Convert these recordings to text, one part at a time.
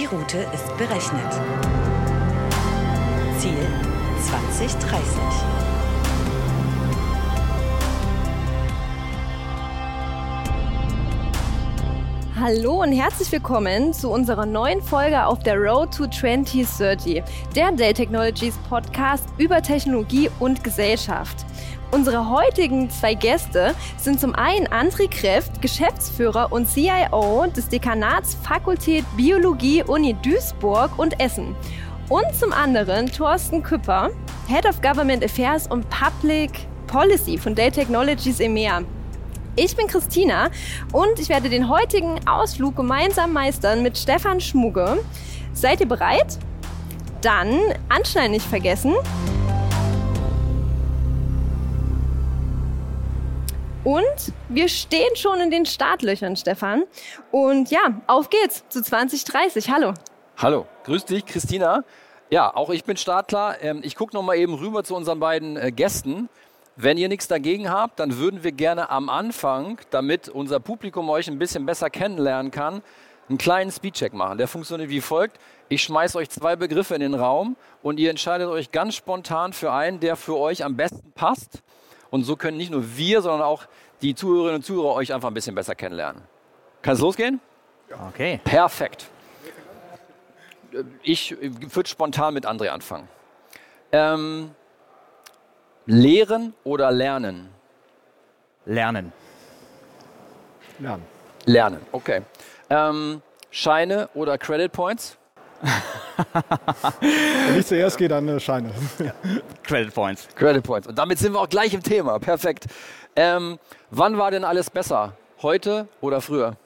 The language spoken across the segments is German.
Die Route ist berechnet. Ziel 2030. Hallo und herzlich willkommen zu unserer neuen Folge auf der Road to 2030, der Dell Technologies Podcast über Technologie und Gesellschaft. Unsere heutigen zwei Gäste sind zum einen André Kreft, Geschäftsführer und CIO des Dekanats Fakultät Biologie Uni Duisburg und Essen. Und zum anderen Thorsten Küpper, Head of Government Affairs und Public Policy von Dell Technologies EMEA. Ich bin Christina und ich werde den heutigen Ausflug gemeinsam meistern mit Stefan Schmuge. Seid ihr bereit? Dann Anschnallen nicht vergessen. Und wir stehen schon in den Startlöchern, Stefan. Und ja, auf geht's zu 2030. Hallo. Hallo, grüß dich, Christina. Ja, auch ich bin startklar. Ähm, ich gucke noch mal eben rüber zu unseren beiden äh, Gästen. Wenn ihr nichts dagegen habt, dann würden wir gerne am Anfang, damit unser Publikum euch ein bisschen besser kennenlernen kann, einen kleinen Speedcheck machen. Der funktioniert wie folgt. Ich schmeiße euch zwei Begriffe in den Raum und ihr entscheidet euch ganz spontan für einen, der für euch am besten passt. Und so können nicht nur wir, sondern auch die Zuhörerinnen und Zuhörer euch einfach ein bisschen besser kennenlernen. Kann es losgehen? Okay. Perfekt. Ich würde spontan mit André anfangen. Ähm, Lehren oder lernen? Lernen. Lernen. Lernen, okay. Ähm, Scheine oder Credit Points? Wenn ich zuerst gehe, dann äh, Scheine. Credit Points. Credit Points. Und damit sind wir auch gleich im Thema. Perfekt. Ähm, wann war denn alles besser? Heute oder früher?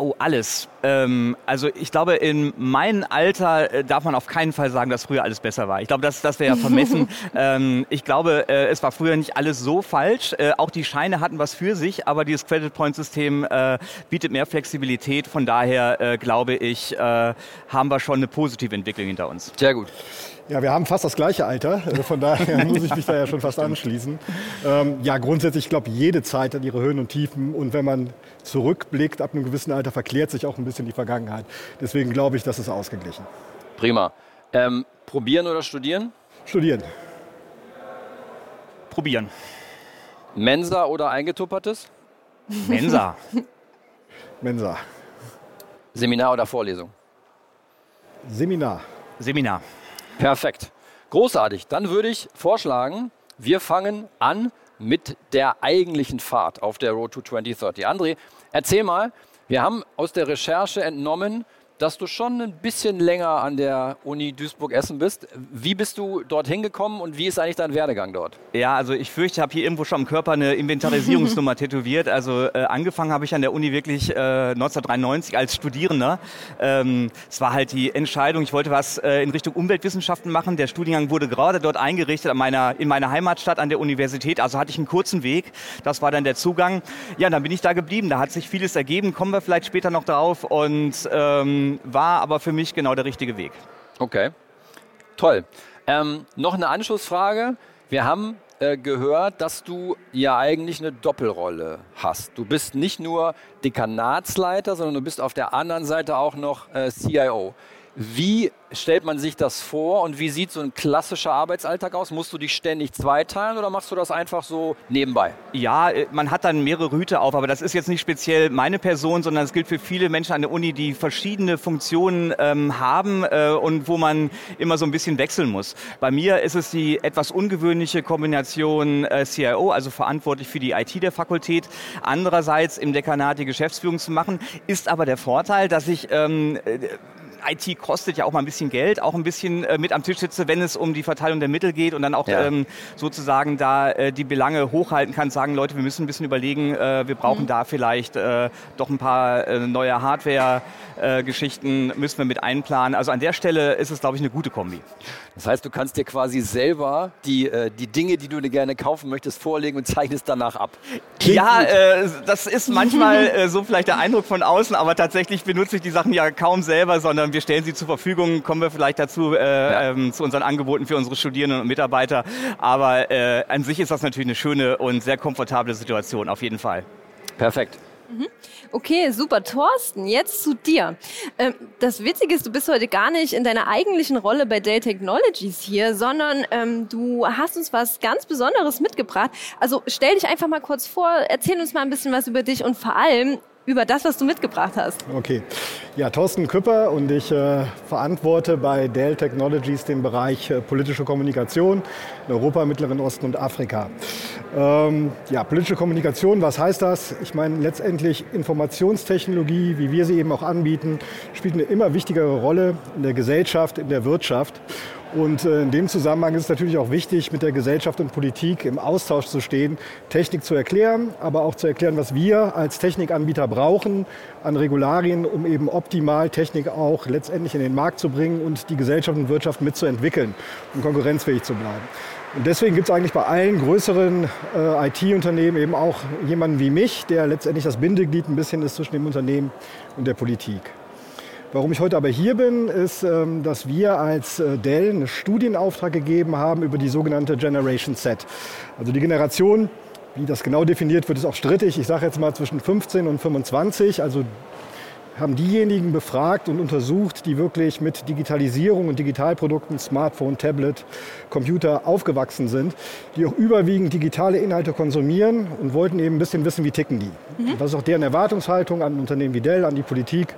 Oh, alles. Ähm, also ich glaube, in meinem Alter äh, darf man auf keinen Fall sagen, dass früher alles besser war. Ich glaube, das, das wäre ja vermessen. ähm, ich glaube, äh, es war früher nicht alles so falsch. Äh, auch die Scheine hatten was für sich, aber dieses Credit Point System äh, bietet mehr Flexibilität. Von daher äh, glaube ich, äh, haben wir schon eine positive Entwicklung hinter uns. Sehr gut. Ja, wir haben fast das gleiche Alter, äh, von daher muss ich mich da ja schon fast anschließen. Ähm, ja, grundsätzlich, ich glaube, jede Zeit hat ihre Höhen und Tiefen und wenn man zurückblickt, ab einem gewissen Alter verklärt sich auch ein bisschen die Vergangenheit. Deswegen glaube ich, das ist ausgeglichen. Prima. Ähm, probieren oder studieren? Studieren. Probieren. Mensa oder eingetuppertes? Mensa. Mensa. Seminar oder Vorlesung? Seminar. Seminar. Perfekt. Großartig. Dann würde ich vorschlagen, wir fangen an mit der eigentlichen Fahrt auf der Road to 2030. André, erzähl mal, wir haben aus der Recherche entnommen, dass du schon ein bisschen länger an der Uni Duisburg-Essen bist. Wie bist du dorthin gekommen und wie ist eigentlich dein Werdegang dort? Ja, also ich fürchte, ich habe hier irgendwo schon am Körper eine Inventarisierungsnummer tätowiert. Also äh, angefangen habe ich an der Uni wirklich äh, 1993 als Studierender. Ähm, es war halt die Entscheidung, ich wollte was äh, in Richtung Umweltwissenschaften machen. Der Studiengang wurde gerade dort eingerichtet an meiner, in meiner Heimatstadt an der Universität. Also hatte ich einen kurzen Weg. Das war dann der Zugang. Ja, dann bin ich da geblieben. Da hat sich vieles ergeben. Kommen wir vielleicht später noch drauf. Und ähm, war aber für mich genau der richtige Weg. Okay, toll. Ähm, noch eine Anschlussfrage. Wir haben äh, gehört, dass du ja eigentlich eine Doppelrolle hast. Du bist nicht nur Dekanatsleiter, sondern du bist auf der anderen Seite auch noch äh, CIO. Wie stellt man sich das vor und wie sieht so ein klassischer Arbeitsalltag aus? Musst du dich ständig zweiteilen oder machst du das einfach so nebenbei? Ja, äh, man hat dann mehrere Hüte auf, aber das ist jetzt nicht speziell meine Person, sondern es gilt für viele Menschen an der Uni, die verschiedene Funktionen ähm, haben äh, und wo man immer so ein bisschen wechseln muss. Bei mir ist es die etwas ungewöhnliche Kombination äh, CIO, also verantwortlich für die IT der Fakultät, andererseits im Dekanat die Geschäftsführung zu machen, ist aber der Vorteil, dass ich ähm, äh, IT kostet ja auch mal ein bisschen Geld, auch ein bisschen äh, mit am Tisch sitze, wenn es um die Verteilung der Mittel geht und dann auch ja. ähm, sozusagen da äh, die Belange hochhalten kann, sagen, Leute, wir müssen ein bisschen überlegen, äh, wir brauchen mhm. da vielleicht äh, doch ein paar äh, neue Hardware-Geschichten, müssen wir mit einplanen. Also an der Stelle ist es, glaube ich, eine gute Kombi. Das heißt, du kannst dir quasi selber die, äh, die Dinge, die du dir gerne kaufen möchtest, vorlegen und zeichnest danach ab. Klingt ja, äh, das ist manchmal äh, so vielleicht der Eindruck von außen, aber tatsächlich benutze ich die Sachen ja kaum selber, sondern wir stellen sie zur Verfügung. Kommen wir vielleicht dazu äh, ja. ähm, zu unseren Angeboten für unsere Studierenden und Mitarbeiter. Aber äh, an sich ist das natürlich eine schöne und sehr komfortable Situation, auf jeden Fall. Perfekt. Okay, super. Thorsten, jetzt zu dir. Ähm, das Witzige ist, du bist heute gar nicht in deiner eigentlichen Rolle bei Dell Technologies hier, sondern ähm, du hast uns was ganz Besonderes mitgebracht. Also stell dich einfach mal kurz vor, erzähl uns mal ein bisschen was über dich und vor allem über das, was du mitgebracht hast. Okay. Ja, Thorsten Küpper und ich äh, verantworte bei Dell Technologies den Bereich äh, politische Kommunikation in Europa, Mittleren Osten und Afrika. Ähm, ja, politische Kommunikation, was heißt das? Ich meine, letztendlich Informationstechnologie, wie wir sie eben auch anbieten, spielt eine immer wichtigere Rolle in der Gesellschaft, in der Wirtschaft. Und äh, in dem Zusammenhang ist es natürlich auch wichtig, mit der Gesellschaft und Politik im Austausch zu stehen, Technik zu erklären, aber auch zu erklären, was wir als Technikanbieter brauchen an Regularien, um eben optimal Technik auch letztendlich in den Markt zu bringen und die Gesellschaft und Wirtschaft mitzuentwickeln, um konkurrenzfähig zu bleiben. Und deswegen gibt es eigentlich bei allen größeren äh, IT-Unternehmen eben auch jemanden wie mich, der letztendlich das Bindeglied ein bisschen ist zwischen dem Unternehmen und der Politik. Warum ich heute aber hier bin, ist, ähm, dass wir als äh, Dell einen Studienauftrag gegeben haben über die sogenannte Generation Z. Also die Generation, wie das genau definiert wird, ist auch strittig. Ich sage jetzt mal zwischen 15 und 25. Also haben diejenigen befragt und untersucht, die wirklich mit Digitalisierung und Digitalprodukten, Smartphone, Tablet, Computer aufgewachsen sind, die auch überwiegend digitale Inhalte konsumieren und wollten eben ein bisschen wissen, wie ticken die. Mhm. Was ist auch deren Erwartungshaltung an Unternehmen wie Dell, an die Politik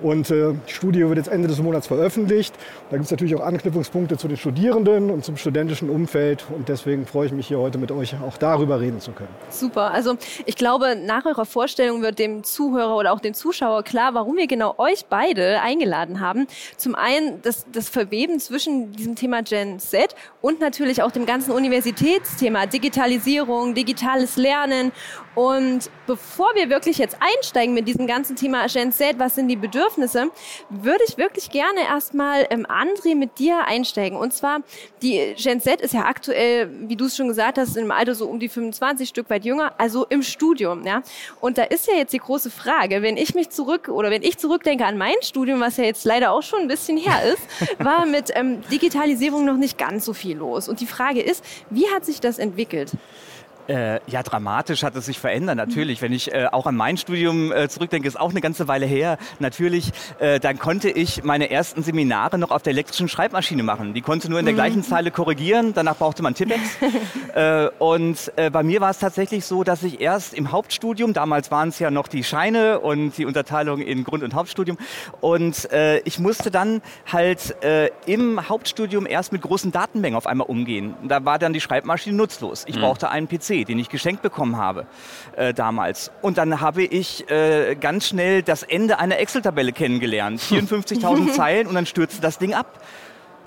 und äh, die Studie wird jetzt Ende des Monats veröffentlicht. Da gibt es natürlich auch Anknüpfungspunkte zu den Studierenden und zum studentischen Umfeld. Und deswegen freue ich mich hier heute mit euch auch darüber reden zu können. Super. Also ich glaube, nach eurer Vorstellung wird dem Zuhörer oder auch dem Zuschauer klar, warum wir genau euch beide eingeladen haben. Zum einen das, das Verweben zwischen diesem Thema Gen Z und natürlich auch dem ganzen Universitätsthema Digitalisierung, digitales Lernen. Und bevor wir wirklich jetzt einsteigen mit diesem ganzen Thema Gen Z, was sind die Bedürfnisse, würde ich wirklich gerne erstmal ähm, André mit dir einsteigen. Und zwar, die Gen Z ist ja aktuell, wie du es schon gesagt hast, im Alter so um die 25 Stück weit jünger, also im Studium. Ja? Und da ist ja jetzt die große Frage, wenn ich mich zurück oder wenn ich zurückdenke an mein Studium, was ja jetzt leider auch schon ein bisschen her ist, war mit ähm, Digitalisierung noch nicht ganz so viel los. Und die Frage ist, wie hat sich das entwickelt? Äh, ja, dramatisch hat es sich verändert, natürlich. Wenn ich äh, auch an mein Studium äh, zurückdenke, ist auch eine ganze Weile her. Natürlich, äh, dann konnte ich meine ersten Seminare noch auf der elektrischen Schreibmaschine machen. Die konnte nur in der mhm. gleichen Zeile korrigieren, danach brauchte man Tippex. Äh, und äh, bei mir war es tatsächlich so, dass ich erst im Hauptstudium, damals waren es ja noch die Scheine und die Unterteilung in Grund- und Hauptstudium, und ich musste dann halt im Hauptstudium erst mit großen Datenmengen auf einmal umgehen. Da war dann die Schreibmaschine nutzlos. Ich mhm. brauchte einen PC den ich geschenkt bekommen habe äh, damals. Und dann habe ich äh, ganz schnell das Ende einer Excel-Tabelle kennengelernt. 54.000 Zeilen und dann stürzte das Ding ab.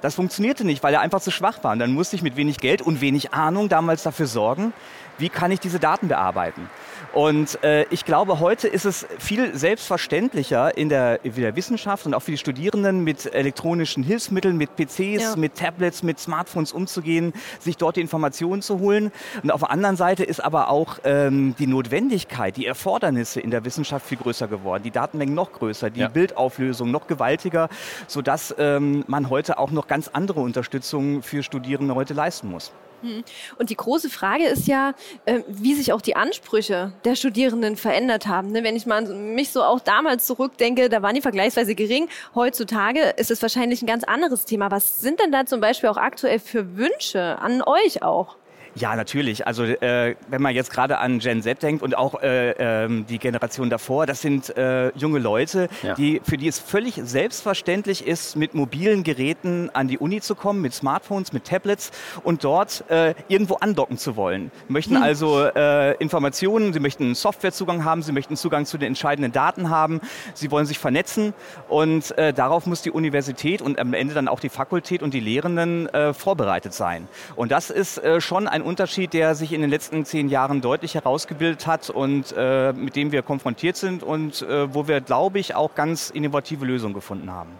Das funktionierte nicht, weil er einfach zu schwach war. Und dann musste ich mit wenig Geld und wenig Ahnung damals dafür sorgen, wie kann ich diese Daten bearbeiten. Und äh, ich glaube, heute ist es viel selbstverständlicher in der, in der Wissenschaft und auch für die Studierenden mit elektronischen Hilfsmitteln, mit PCs, ja. mit Tablets, mit Smartphones umzugehen, sich dort die Informationen zu holen. Und auf der anderen Seite ist aber auch ähm, die Notwendigkeit, die Erfordernisse in der Wissenschaft viel größer geworden, die Datenmengen noch größer, die ja. Bildauflösung noch gewaltiger, sodass ähm, man heute auch noch ganz andere Unterstützung für Studierende heute leisten muss. Hm. Und die große Frage ist ja, äh, wie sich auch die Ansprüche der Studierenden verändert haben. Ne, wenn ich mal mich so auch damals zurückdenke, da waren die vergleichsweise gering. Heutzutage ist es wahrscheinlich ein ganz anderes Thema. Was sind denn da zum Beispiel auch aktuell für Wünsche an euch auch? Ja, natürlich. Also äh, wenn man jetzt gerade an Gen Z denkt und auch äh, ähm, die Generation davor, das sind äh, junge Leute, ja. die, für die es völlig selbstverständlich ist, mit mobilen Geräten an die Uni zu kommen, mit Smartphones, mit Tablets und dort äh, irgendwo andocken zu wollen. Sie möchten hm. also äh, Informationen, sie möchten Softwarezugang haben, sie möchten Zugang zu den entscheidenden Daten haben, sie wollen sich vernetzen und äh, darauf muss die Universität und am Ende dann auch die Fakultät und die Lehrenden vorbereitet sein. Und das ist schon ein ein Unterschied, der sich in den letzten zehn Jahren deutlich herausgebildet hat und äh, mit dem wir konfrontiert sind und äh, wo wir, glaube ich, auch ganz innovative Lösungen gefunden haben.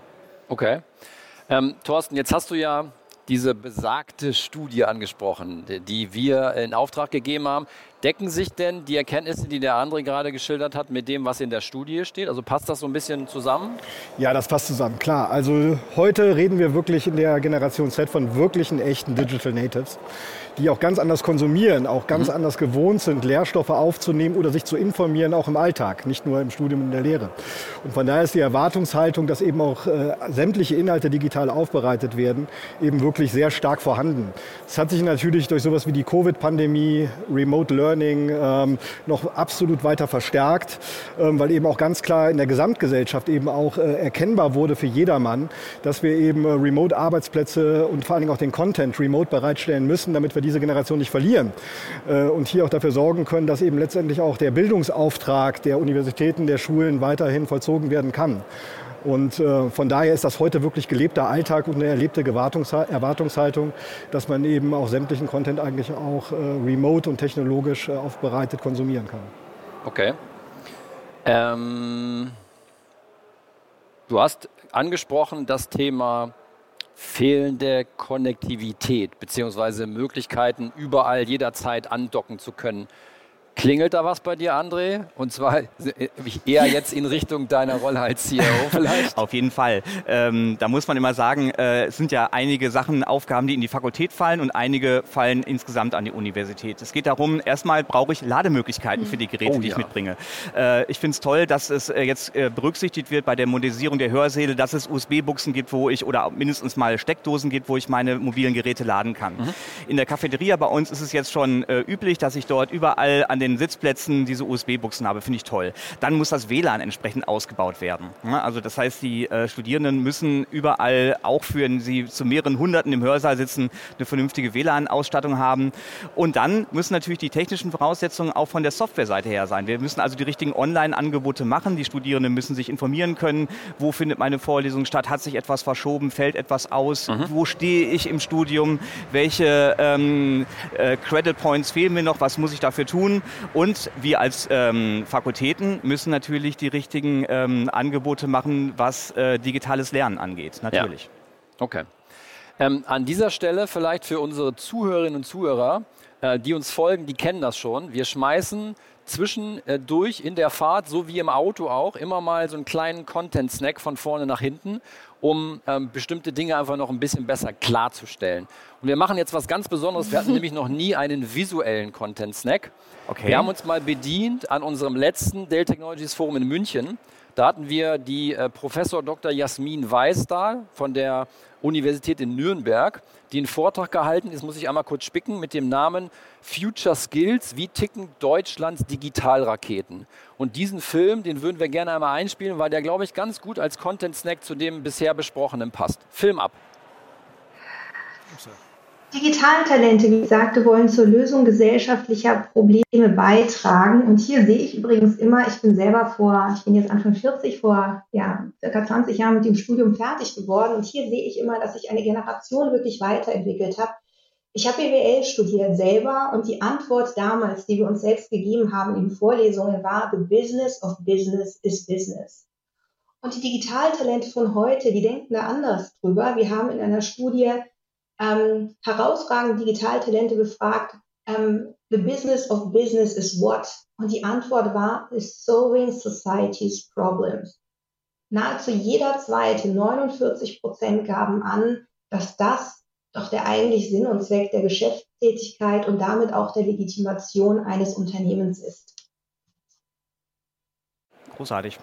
Okay. Ähm, Thorsten, jetzt hast du ja diese besagte Studie angesprochen, die wir in Auftrag gegeben haben. Decken sich denn die Erkenntnisse, die der andere gerade geschildert hat, mit dem, was in der Studie steht? Also passt das so ein bisschen zusammen? Ja, das passt zusammen, klar. Also heute reden wir wirklich in der Generation Z von wirklichen echten Digital Natives die auch ganz anders konsumieren, auch ganz mhm. anders gewohnt sind, Lehrstoffe aufzunehmen oder sich zu informieren, auch im Alltag, nicht nur im Studium und in der Lehre. Und von daher ist die Erwartungshaltung, dass eben auch äh, sämtliche Inhalte digital aufbereitet werden, eben wirklich sehr stark vorhanden. Es hat sich natürlich durch sowas wie die Covid-Pandemie, Remote Learning ähm, noch absolut weiter verstärkt, ähm, weil eben auch ganz klar in der Gesamtgesellschaft eben auch äh, erkennbar wurde für jedermann, dass wir eben äh, Remote-Arbeitsplätze und vor allen Dingen auch den Content remote bereitstellen müssen, damit wir diese Generation nicht verlieren. Äh, und hier auch dafür sorgen können, dass eben letztendlich auch der Bildungsauftrag der Universitäten, der Schulen weiterhin vollzogen werden kann. Und äh, von daher ist das heute wirklich gelebter Alltag und eine erlebte Erwartungshaltung, dass man eben auch sämtlichen Content eigentlich auch äh, remote und technologisch aufbereitet konsumieren kann. Okay. Ähm, du hast angesprochen das Thema fehlende Konnektivität bzw. Möglichkeiten, überall jederzeit andocken zu können. Klingelt da was bei dir, André? Und zwar eher jetzt in Richtung deiner Rolle als CEO vielleicht? Auf jeden Fall. Ähm, da muss man immer sagen, äh, es sind ja einige Sachen, Aufgaben, die in die Fakultät fallen und einige fallen insgesamt an die Universität. Es geht darum, erstmal brauche ich Lademöglichkeiten für die Geräte, oh, die ich ja. mitbringe. Äh, ich finde es toll, dass es äh, jetzt äh, berücksichtigt wird bei der Modernisierung der Hörsäle, dass es USB-Buchsen gibt, wo ich oder mindestens mal Steckdosen gibt, wo ich meine mobilen Geräte laden kann. Mhm. In der Cafeteria bei uns ist es jetzt schon äh, üblich, dass ich dort überall an den Sitzplätzen diese USB-Buchsen habe, finde ich toll. Dann muss das WLAN entsprechend ausgebaut werden. Also das heißt, die äh, Studierenden müssen überall, auch für sie zu mehreren Hunderten im Hörsaal sitzen, eine vernünftige WLAN-Ausstattung haben. Und dann müssen natürlich die technischen Voraussetzungen auch von der Softwareseite her sein. Wir müssen also die richtigen Online-Angebote machen. Die Studierenden müssen sich informieren können, wo findet meine Vorlesung statt, hat sich etwas verschoben, fällt etwas aus, mhm. wo stehe ich im Studium, welche ähm, äh, Credit Points fehlen mir noch, was muss ich dafür tun und wir als ähm, Fakultäten müssen natürlich die richtigen ähm, Angebote machen, was äh, digitales Lernen angeht, natürlich. Ja. Okay. Ähm, an dieser Stelle vielleicht für unsere Zuhörerinnen und Zuhörer, äh, die uns folgen, die kennen das schon. Wir schmeißen zwischendurch äh, in der Fahrt, so wie im Auto auch, immer mal so einen kleinen Content-Snack von vorne nach hinten um ähm, bestimmte Dinge einfach noch ein bisschen besser klarzustellen. Und wir machen jetzt was ganz Besonderes. Wir hatten nämlich noch nie einen visuellen Content-Snack. Okay. Wir haben uns mal bedient an unserem letzten Dell Technologies Forum in München. Da hatten wir die äh, Professor Dr. Jasmin Weiß da von der Universität in Nürnberg, die einen Vortrag gehalten ist, muss ich einmal kurz spicken, mit dem Namen Future Skills, wie ticken Deutschlands Digitalraketen. Und diesen Film, den würden wir gerne einmal einspielen, weil der, glaube ich, ganz gut als Content-Snack zu dem bisher besprochenen passt. Film ab. Digitale Talente, wie gesagt, wollen zur Lösung gesellschaftlicher Probleme beitragen. Und hier sehe ich übrigens immer, ich bin selber vor, ich bin jetzt Anfang 40, vor ja, circa 20 Jahren mit dem Studium fertig geworden. Und hier sehe ich immer, dass sich eine Generation wirklich weiterentwickelt hat. Ich habe BWL studiert selber und die Antwort damals, die wir uns selbst gegeben haben in Vorlesungen, war, the business of business is business. Und die Digitaltalente von heute, die denken da anders drüber. Wir haben in einer Studie ähm, herausragende Digitaltalente gefragt, ähm, the business of business is what? Und die Antwort war, is solving society's problems. Nahezu jeder zweite, 49 Prozent, gaben an, dass das doch der eigentliche Sinn und Zweck der Geschäftstätigkeit und damit auch der Legitimation eines Unternehmens ist. Großartig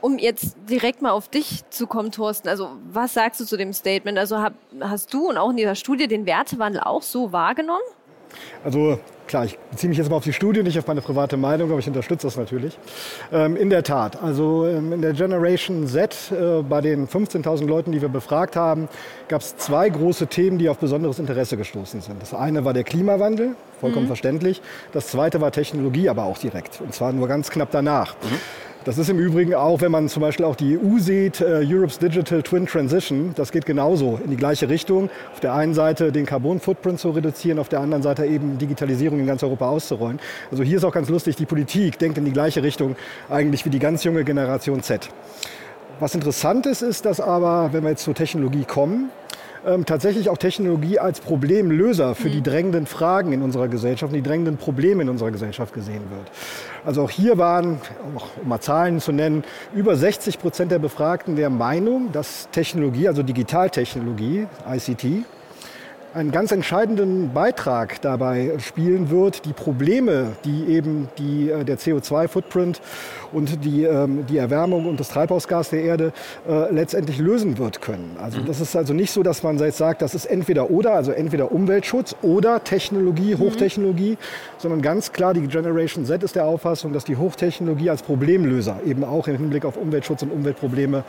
um jetzt direkt mal auf dich zu kommen, Thorsten, also was sagst du zu dem Statement? Also hab, hast du und auch in dieser Studie den Wertewandel auch so wahrgenommen? Also klar, ich beziehe mich jetzt mal auf die Studie, nicht auf meine private Meinung, aber ich unterstütze das natürlich. Ähm, in der Tat, also ähm, in der Generation Z, äh, bei den 15.000 Leuten, die wir befragt haben, gab es zwei große Themen, die auf besonderes Interesse gestoßen sind. Das eine war der Klimawandel, vollkommen mhm. verständlich. Das zweite war Technologie, aber auch direkt. Und zwar nur ganz knapp danach. Mhm. Das ist im Übrigen auch, wenn man zum Beispiel auch die EU sieht, äh, Europe's Digital Twin Transition, das geht genauso in die gleiche Richtung. Auf der einen Seite den Carbon Footprint zu reduzieren, auf der anderen Seite eben Digitalisierung in ganz Europa auszurollen. Also hier ist auch ganz lustig, die Politik denkt in die gleiche Richtung eigentlich wie die ganz junge Generation Z. Was interessant ist, ist, dass aber, wenn wir jetzt zur Technologie kommen, ähm, tatsächlich auch Technologie als Problemlöser für mhm. die drängenden Fragen in unserer Gesellschaft, die drängenden Probleme in unserer Gesellschaft gesehen wird. Also auch hier waren, um mal Zahlen zu nennen, über 60 Prozent der Befragten der Meinung, dass Technologie, also Digitaltechnologie, ICT, einen ganz entscheidenden Beitrag dabei spielen wird, die Probleme, die eben die, äh, der CO2-Footprint und die, ähm, die Erwärmung und das Treibhausgas der Erde äh, letztendlich lösen wird können. Also mhm. das ist also nicht so, dass man jetzt sagt, das ist entweder oder, also entweder Umweltschutz oder Technologie, mhm. Hochtechnologie, mhm. sondern ganz klar die Generation Z ist der Auffassung, dass die Hochtechnologie als Problemlöser eben auch im Hinblick auf Umweltschutz und Umweltprobleme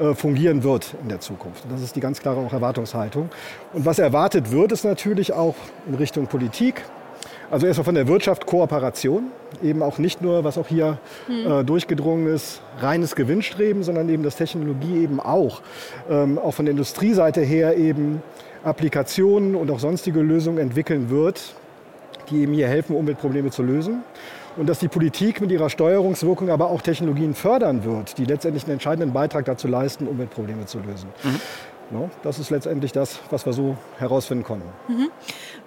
äh, fungieren wird in der Zukunft. Das ist die ganz klare auch Erwartungshaltung. Und was erwartet wird, ist natürlich auch in Richtung Politik, also erstmal von der Wirtschaft Kooperation, eben auch nicht nur, was auch hier hm. äh, durchgedrungen ist, reines Gewinnstreben, sondern eben, dass Technologie eben auch, ähm, auch von der Industrieseite her eben Applikationen und auch sonstige Lösungen entwickeln wird, die eben hier helfen, Umweltprobleme zu lösen. Und dass die Politik mit ihrer Steuerungswirkung aber auch Technologien fördern wird, die letztendlich einen entscheidenden Beitrag dazu leisten, Umweltprobleme zu lösen. Mhm. No, das ist letztendlich das, was wir so herausfinden konnten. Mhm.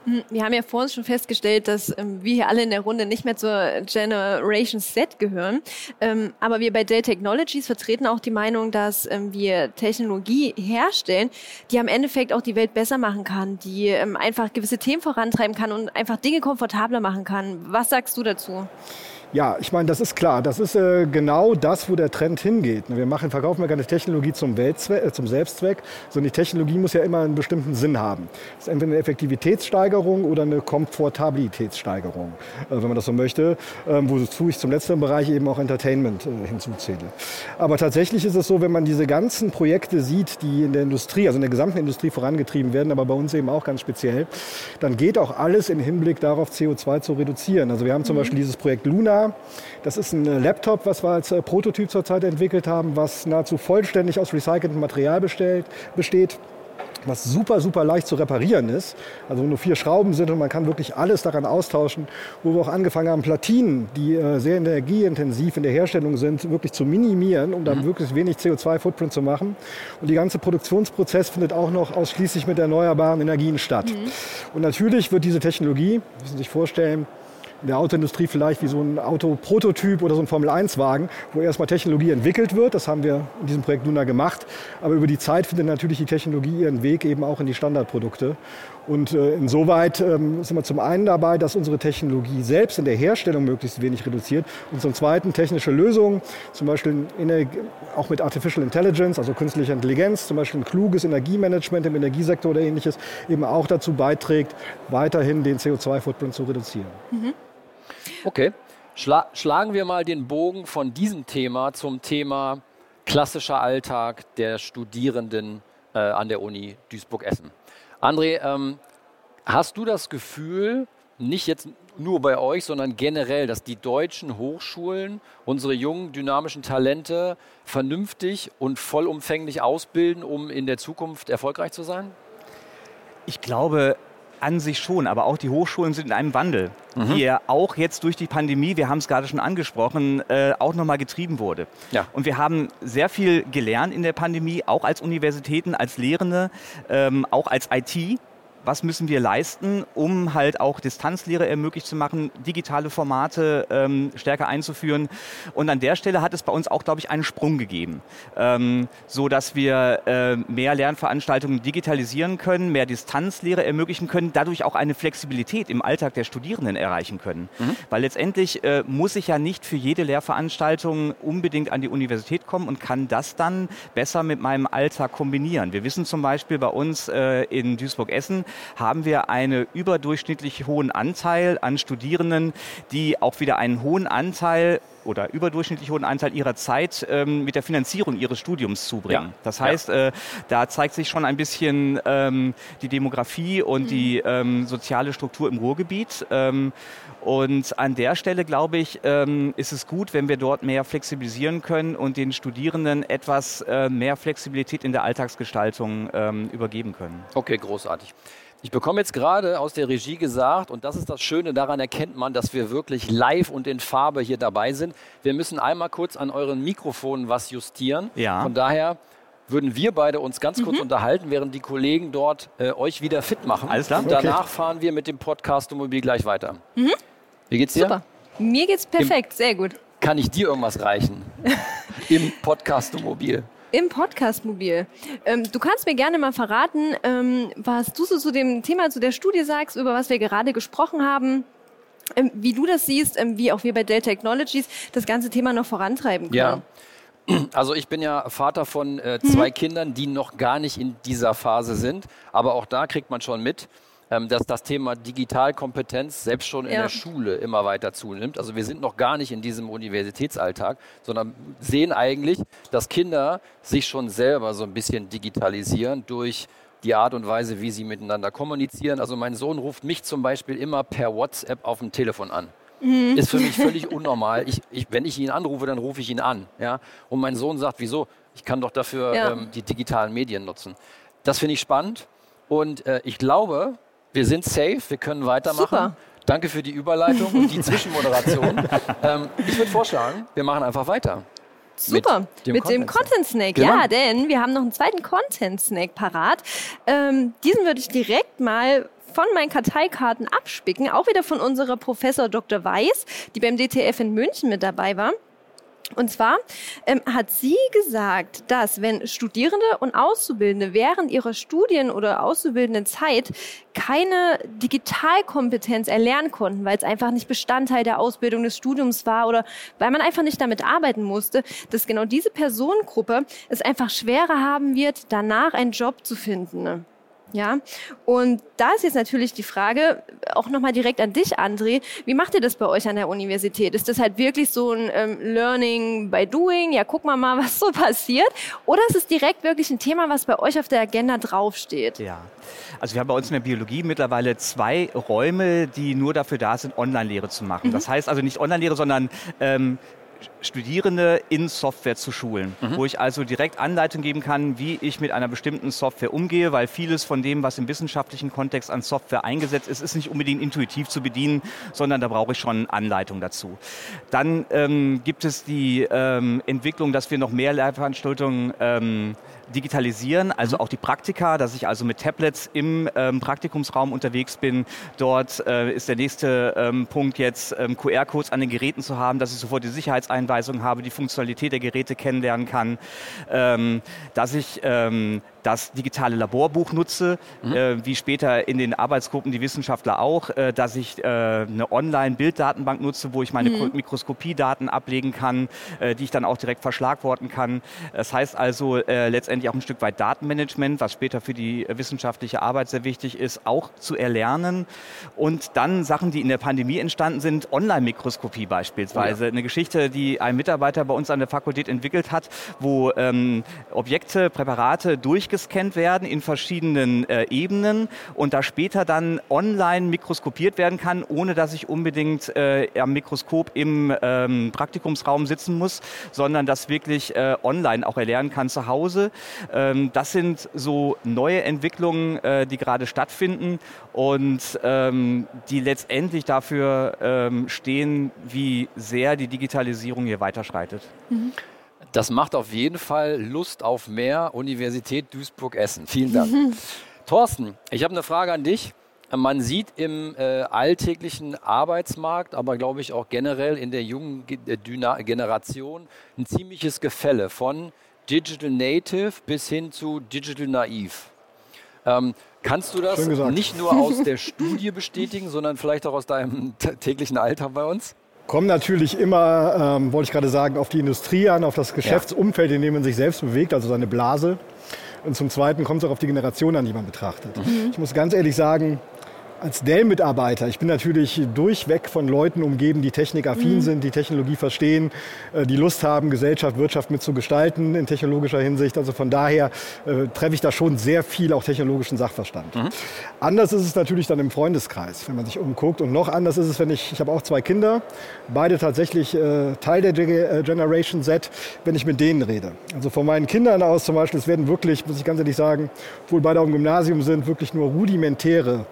mhm. Wir haben ja vorhin schon festgestellt, dass ähm, wir hier alle in der Runde nicht mehr zur Generation Z gehören. Ähm, aber wir bei Dell Technologies vertreten auch die Meinung, dass ähm, wir Technologie herstellen, die am Endeffekt auch die Welt besser machen kann, die einfach gewisse Themen vorantreiben kann und einfach Dinge komfortabler machen kann. Was sagst du dazu? Ja, ich meine, das ist klar. Das ist äh, genau das, wo der Trend hingeht. Wir machen, verkaufen ja keine Technologie zum, Weltzweck, äh, zum Selbstzweck, sondern die Technologie muss ja immer einen bestimmten Sinn haben. Das ist entweder eine Effektivitätssteigerung oder eine Komfortabilitätssteigerung, äh, wenn man das so möchte, ähm, wozu ich zum letzten Bereich eben auch Entertainment äh, hinzuzähle. Aber tatsächlich ist es so, wenn man diese ganzen Projekte sieht, die in der Industrie, also in der gesamten Industrie vorangetrieben werden, aber bei uns eben auch ganz speziell, dann geht auch alles im Hinblick darauf, CO2 zu reduzieren. Also wir haben zum mhm. Beispiel dieses Projekt Luna, das ist ein Laptop, was wir als äh, Prototyp zurzeit entwickelt haben, was nahezu vollständig aus recyceltem Material bestellt, besteht was super, super leicht zu reparieren ist. Also nur vier Schrauben sind und man kann wirklich alles daran austauschen. Wo wir auch angefangen haben, Platinen, die äh, sehr energieintensiv in der Herstellung sind, wirklich zu minimieren, um dann mhm. wirklich wenig CO2-Footprint zu machen. Und die ganze Produktionsprozess findet auch noch ausschließlich mit erneuerbaren Energien statt. Mhm. Und natürlich wird diese Technologie, müssen Sie sich vorstellen, in der Autoindustrie vielleicht wie so ein Autoprototyp oder so ein Formel-1-Wagen, wo erstmal Technologie entwickelt wird. Das haben wir in diesem Projekt Luna gemacht. Aber über die Zeit findet natürlich die Technologie ihren Weg eben auch in die Standardprodukte. Und äh, insoweit ähm, sind wir zum einen dabei, dass unsere Technologie selbst in der Herstellung möglichst wenig reduziert und zum zweiten technische Lösungen, zum Beispiel auch mit Artificial Intelligence, also künstlicher Intelligenz, zum Beispiel ein kluges Energiemanagement im Energiesektor oder ähnliches, eben auch dazu beiträgt, weiterhin den CO2-Footprint zu reduzieren. Mhm. Okay, Schla schlagen wir mal den Bogen von diesem Thema zum Thema klassischer Alltag der Studierenden äh, an der Uni Duisburg-Essen. André, ähm, hast du das Gefühl, nicht jetzt nur bei euch, sondern generell, dass die deutschen Hochschulen unsere jungen, dynamischen Talente vernünftig und vollumfänglich ausbilden, um in der Zukunft erfolgreich zu sein? Ich glaube, an sich schon, aber auch die Hochschulen sind in einem Wandel, mhm. der auch jetzt durch die Pandemie, wir haben es gerade schon angesprochen, äh, auch nochmal getrieben wurde. Ja. Und wir haben sehr viel gelernt in der Pandemie, auch als Universitäten, als Lehrende, ähm, auch als IT was müssen wir leisten, um halt auch Distanzlehre ermöglicht zu machen, digitale Formate ähm, stärker einzuführen. Und an der Stelle hat es bei uns auch, glaube ich, einen Sprung gegeben, ähm, so dass wir äh, mehr Lernveranstaltungen digitalisieren können, mehr Distanzlehre ermöglichen können, dadurch auch eine Flexibilität im Alltag der Studierenden erreichen können. Mhm. Weil letztendlich äh, muss ich ja nicht für jede Lehrveranstaltung unbedingt an die Universität kommen und kann das dann besser mit meinem Alltag kombinieren. Wir wissen zum Beispiel bei uns äh, in Duisburg-Essen, haben wir einen überdurchschnittlich hohen Anteil an Studierenden, die auch wieder einen hohen Anteil oder überdurchschnittlich hohen Anteil ihrer Zeit ähm, mit der Finanzierung ihres Studiums zubringen. Ja. Das heißt, ja. äh, da zeigt sich schon ein bisschen ähm, die Demografie und mhm. die ähm, soziale Struktur im Ruhrgebiet. Ähm, und an der Stelle, glaube ich, ähm, ist es gut, wenn wir dort mehr flexibilisieren können und den Studierenden etwas äh, mehr Flexibilität in der Alltagsgestaltung ähm, übergeben können. Okay, großartig. Ich bekomme jetzt gerade aus der Regie gesagt, und das ist das Schöne, daran erkennt man, dass wir wirklich live und in Farbe hier dabei sind. Wir müssen einmal kurz an euren Mikrofonen was justieren. Ja. Von daher würden wir beide uns ganz kurz unterhalten, während die Kollegen dort äh, euch wieder fit machen. Alles klar. Und danach fahren wir mit dem Podcast Mobil gleich weiter. Wie geht's dir? Super. Mir geht's perfekt, sehr gut. Kann ich dir irgendwas reichen? Im Podcast Mobil. Im Podcast-Mobil. Ähm, du kannst mir gerne mal verraten, ähm, was du so zu dem Thema, zu der Studie sagst, über was wir gerade gesprochen haben. Ähm, wie du das siehst, ähm, wie auch wir bei Dell Technologies das ganze Thema noch vorantreiben können. Ja. Also ich bin ja Vater von äh, Mhm. zwei Kindern, die noch gar nicht in dieser Phase sind. Aber auch da kriegt man schon mit, dass das Thema Digitalkompetenz selbst schon in Ja. der Schule immer weiter zunimmt. Also wir sind noch gar nicht in diesem Universitätsalltag, sondern sehen eigentlich, dass Kinder sich schon selber so ein bisschen digitalisieren durch die Art und Weise, wie sie miteinander kommunizieren. Also mein Sohn ruft mich zum Beispiel immer per WhatsApp auf dem Telefon an. Ist für mich völlig unnormal. Ich, ich, wenn ich ihn anrufe, dann rufe ich ihn an. Ja? Und mein Sohn sagt, wieso? Ich kann doch dafür Ja. ähm, die digitalen Medien nutzen. Das finde ich spannend. Und äh, ich glaube, wir sind safe, wir können weitermachen. Super. Danke für die Überleitung und die Zwischenmoderation. ähm, ich würde vorschlagen, wir machen einfach weiter. Super, dem mit dem Content Content Snack. Genau. Ja, denn wir haben noch einen zweiten Content Snack parat. Ähm, diesen würde ich direkt mal von meinen Karteikarten abspicken, auch wieder von unserer Professor Dr. Weiß, die beim DTF in München mit dabei war. Und zwar ähm, hat sie gesagt, dass wenn Studierende und Auszubildende während ihrer Studien- oder auszubildenden Zeit keine Digitalkompetenz erlernen konnten, weil es einfach nicht Bestandteil der Ausbildung des Studiums war oder weil man einfach nicht damit arbeiten musste, dass genau diese Personengruppe es einfach schwerer haben wird, danach einen Job zu finden. Ja, und da ist jetzt natürlich die Frage, auch nochmal direkt an dich, André, wie macht ihr das bei euch an der Universität? Ist das halt wirklich so ein ähm, Learning by Doing? Ja, guck mal mal, was so passiert. Oder ist es direkt wirklich ein Thema, was bei euch auf der Agenda draufsteht? Ja, also wir haben bei uns in der Biologie mittlerweile zwei Räume, die nur dafür da sind, Online-Lehre zu machen. Das heißt also nicht Online-Lehre, sondern ähm, Studierende in Software zu schulen, wo ich also direkt Anleitung geben kann, wie ich mit einer bestimmten Software umgehe, weil vieles von dem, was im wissenschaftlichen Kontext an Software eingesetzt ist, ist nicht unbedingt intuitiv zu bedienen, sondern da brauche ich schon Anleitung dazu. Dann ähm, gibt es die ähm, Entwicklung, dass wir noch mehr Lehrveranstaltungen ähm, digitalisieren, also auch die Praktika, dass ich also mit Tablets im ähm, Praktikumsraum unterwegs bin. Dort äh, ist der nächste ähm, Punkt jetzt, ähm, QR-Codes an den Geräten zu haben, dass ich sofort die Sicherheitseinweisung habe, die Funktionalität der Geräte kennenlernen kann, ähm, dass ich ähm, das digitale Laborbuch nutze, äh, wie später in den Arbeitsgruppen die Wissenschaftler auch, äh, dass ich äh, eine Online-Bilddatenbank nutze, wo ich meine Ko- Mikroskopiedaten ablegen kann, äh, die ich dann auch direkt verschlagworten kann. Das heißt also äh, letztendlich auch ein Stück weit Datenmanagement, was später für die wissenschaftliche Arbeit sehr wichtig ist, auch zu erlernen. Und dann Sachen, die in der Pandemie entstanden sind, Online-Mikroskopie beispielsweise. Eine Geschichte, die ein Mitarbeiter bei uns an der Fakultät entwickelt hat, wo ähm, Objekte, Präparate durchgescannt werden in verschiedenen äh, Ebenen und da später dann online mikroskopiert werden kann, ohne dass ich unbedingt äh, am Mikroskop im ähm, Praktikumsraum sitzen muss, sondern das wirklich äh, online auch erlernen kann zu Hause. Ähm, das sind so neue Entwicklungen, äh, die gerade stattfinden und ähm, die letztendlich dafür ähm, stehen, wie sehr die Digitalisierung hier weiterschreitet. Das macht auf jeden Fall Lust auf mehr Universität Duisburg-Essen. Vielen Dank. Thorsten, ich habe eine Frage an dich. Man sieht im äh, alltäglichen Arbeitsmarkt, aber glaube ich auch generell in der jungen Ge äh, Dyna Generation ein ziemliches Gefälle von Digital Native bis hin zu Digital Naiv. Ähm, kannst du das nicht nur aus der Studie bestätigen, sondern vielleicht auch aus deinem täglichen Alltag bei uns? Kommt natürlich immer, ähm, wollte ich gerade sagen, auf die Industrie an, auf das Geschäftsumfeld, in dem man sich selbst bewegt, also seine Blase. Und zum Zweiten kommt es auch auf die Generation an, die man betrachtet. Ich muss ganz ehrlich sagen, als Dell-Mitarbeiter, ich bin natürlich durchweg von Leuten umgeben, die technikaffin sind, die Technologie verstehen, äh, die Lust haben, Gesellschaft, Wirtschaft mitzugestalten in technologischer Hinsicht. Also von daher äh, treffe ich da schon sehr viel auch technologischen Sachverstand. Anders ist es natürlich dann im Freundeskreis, wenn man sich umguckt. Und noch anders ist es, wenn ich, ich habe auch zwei Kinder, beide tatsächlich äh, Teil der äh, Generation Z, wenn ich mit denen rede. Also von meinen Kindern aus zum Beispiel, es werden wirklich, muss ich ganz ehrlich sagen, obwohl beide auch im Gymnasium sind, wirklich nur rudimentäre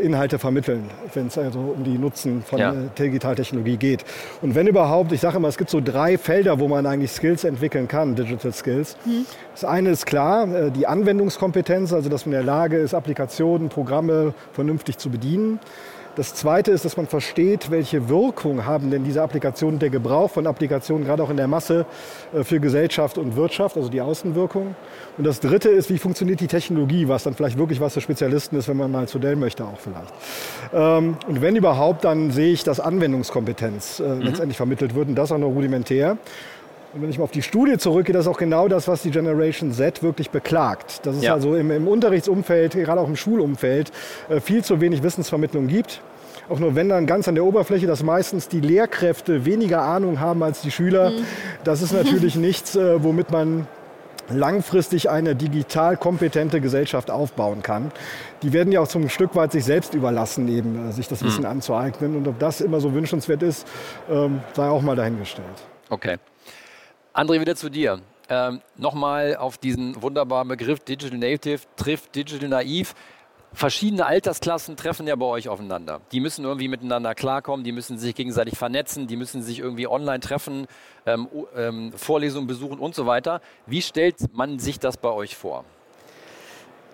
Inhalte vermitteln, wenn es also um die Nutzen von ja. äh, Digitaltechnologie geht. Und wenn überhaupt, ich sage immer, es gibt so drei Felder, wo man eigentlich Skills entwickeln kann, Digital Skills. Mhm. Das eine ist klar, äh, die Anwendungskompetenz, also dass man in der Lage ist, Applikationen, Programme vernünftig zu bedienen. Das Zweite ist, dass man versteht, welche Wirkung haben denn diese Applikationen, der Gebrauch von Applikationen, gerade auch in der Masse, äh, für Gesellschaft und Wirtschaft, also die Außenwirkung. Und das Dritte ist, wie funktioniert die Technologie, was dann vielleicht wirklich was für Spezialisten ist, wenn man mal zu Dell möchte auch vielleicht. Ähm, und wenn überhaupt, dann sehe ich, dass Anwendungskompetenz äh, mhm. letztendlich vermittelt wird und das auch nur rudimentär. Und wenn ich mal auf die Studie zurückgehe, das ist auch genau das, was die Generation Z wirklich beklagt. Dass es ja. also im, im, Unterrichtsumfeld, gerade auch im Schulumfeld, äh, viel zu wenig Wissensvermittlung gibt. Auch nur wenn dann ganz an der Oberfläche, dass meistens die Lehrkräfte weniger Ahnung haben als die Schüler. Mhm. Das ist natürlich nichts, äh, womit man langfristig eine digital kompetente Gesellschaft aufbauen kann. Die werden ja auch zum Stück weit sich selbst überlassen, eben äh, sich das Wissen mhm. anzueignen. Und ob das immer so wünschenswert ist, ähm, sei auch mal dahingestellt. Okay. André, wieder zu dir. Ähm, Nochmal auf diesen wunderbaren Begriff Digital Native trifft Digital Naiv. Verschiedene Altersklassen treffen ja bei euch aufeinander. Die müssen irgendwie miteinander klarkommen, die müssen sich gegenseitig vernetzen, die müssen sich irgendwie online treffen, ähm, ähm, Vorlesungen besuchen und so weiter. Wie stellt man sich das bei euch vor?